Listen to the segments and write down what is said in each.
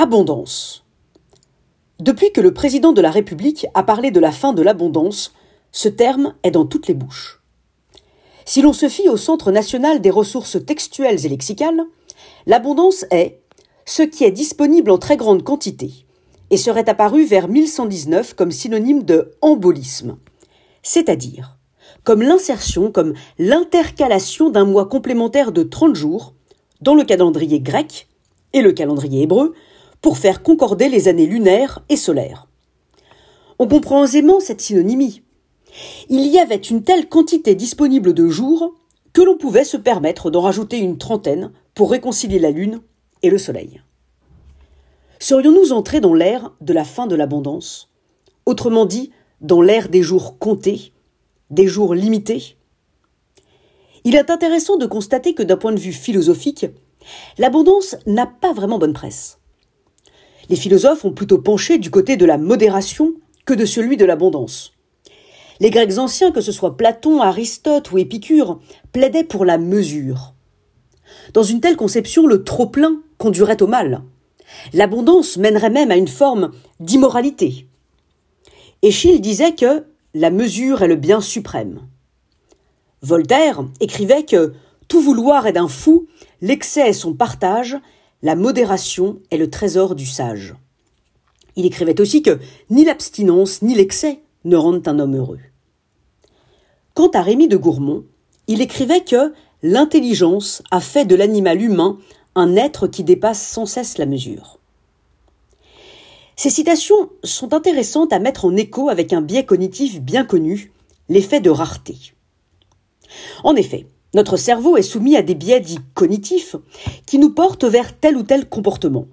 Abondance. Depuis que le président de la République a parlé de la fin de l'abondance, ce terme est dans toutes les bouches. Si l'on se fie au Centre national des ressources textuelles et lexicales, l'abondance est ce qui est disponible en très grande quantité et serait apparu vers 1119 comme synonyme de embolisme, c'est-à-dire comme l'insertion, comme l'intercalation d'un mois complémentaire de 30 jours dans le calendrier grec et le calendrier hébreu pour faire concorder les années lunaires et solaires. On comprend aisément cette synonymie. Il y avait une telle quantité disponible de jours que l'on pouvait se permettre d'en rajouter une trentaine pour réconcilier la Lune et le Soleil. Serions-nous entrés dans l'ère de la fin de l'abondance? Autrement dit, dans l'ère des jours comptés, des jours limités? Il est intéressant de constater que d'un point de vue philosophique, l'abondance n'a pas vraiment bonne presse. Les philosophes ont plutôt penché du côté de la modération que de celui de l'abondance. Les Grecs anciens, que ce soit Platon, Aristote ou Épicure, plaidaient pour la mesure. Dans une telle conception, le trop-plein conduirait au mal. L'abondance mènerait même à une forme d'immoralité. Échille disait que la mesure est le bien suprême. Voltaire écrivait que tout vouloir est d'un fou, l'excès est son partage, la modération est le trésor du sage. Il écrivait aussi que ni l'abstinence ni l'excès ne rendent un homme heureux. Quant à Rémy de Gourmont, il écrivait que l'intelligence a fait de l'animal humain un être qui dépasse sans cesse la mesure. Ces citations sont intéressantes à mettre en écho avec un biais cognitif bien connu, l'effet de rareté. En effet, notre cerveau est soumis à des biais dits cognitifs qui nous portent vers tel ou tel comportement.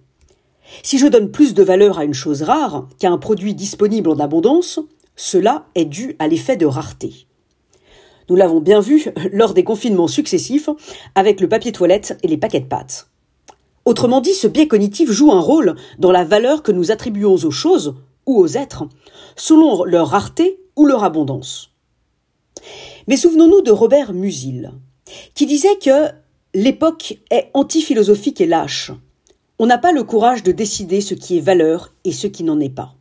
Si je donne plus de valeur à une chose rare qu'à un produit disponible en abondance, cela est dû à l'effet de rareté. Nous l'avons bien vu lors des confinements successifs avec le papier toilette et les paquets de pâtes. Autrement dit, ce biais cognitif joue un rôle dans la valeur que nous attribuons aux choses ou aux êtres, selon leur rareté ou leur abondance. Mais souvenons-nous de Robert Musil, qui disait que l'époque est antiphilosophique et lâche. On n'a pas le courage de décider ce qui est valeur et ce qui n'en est pas.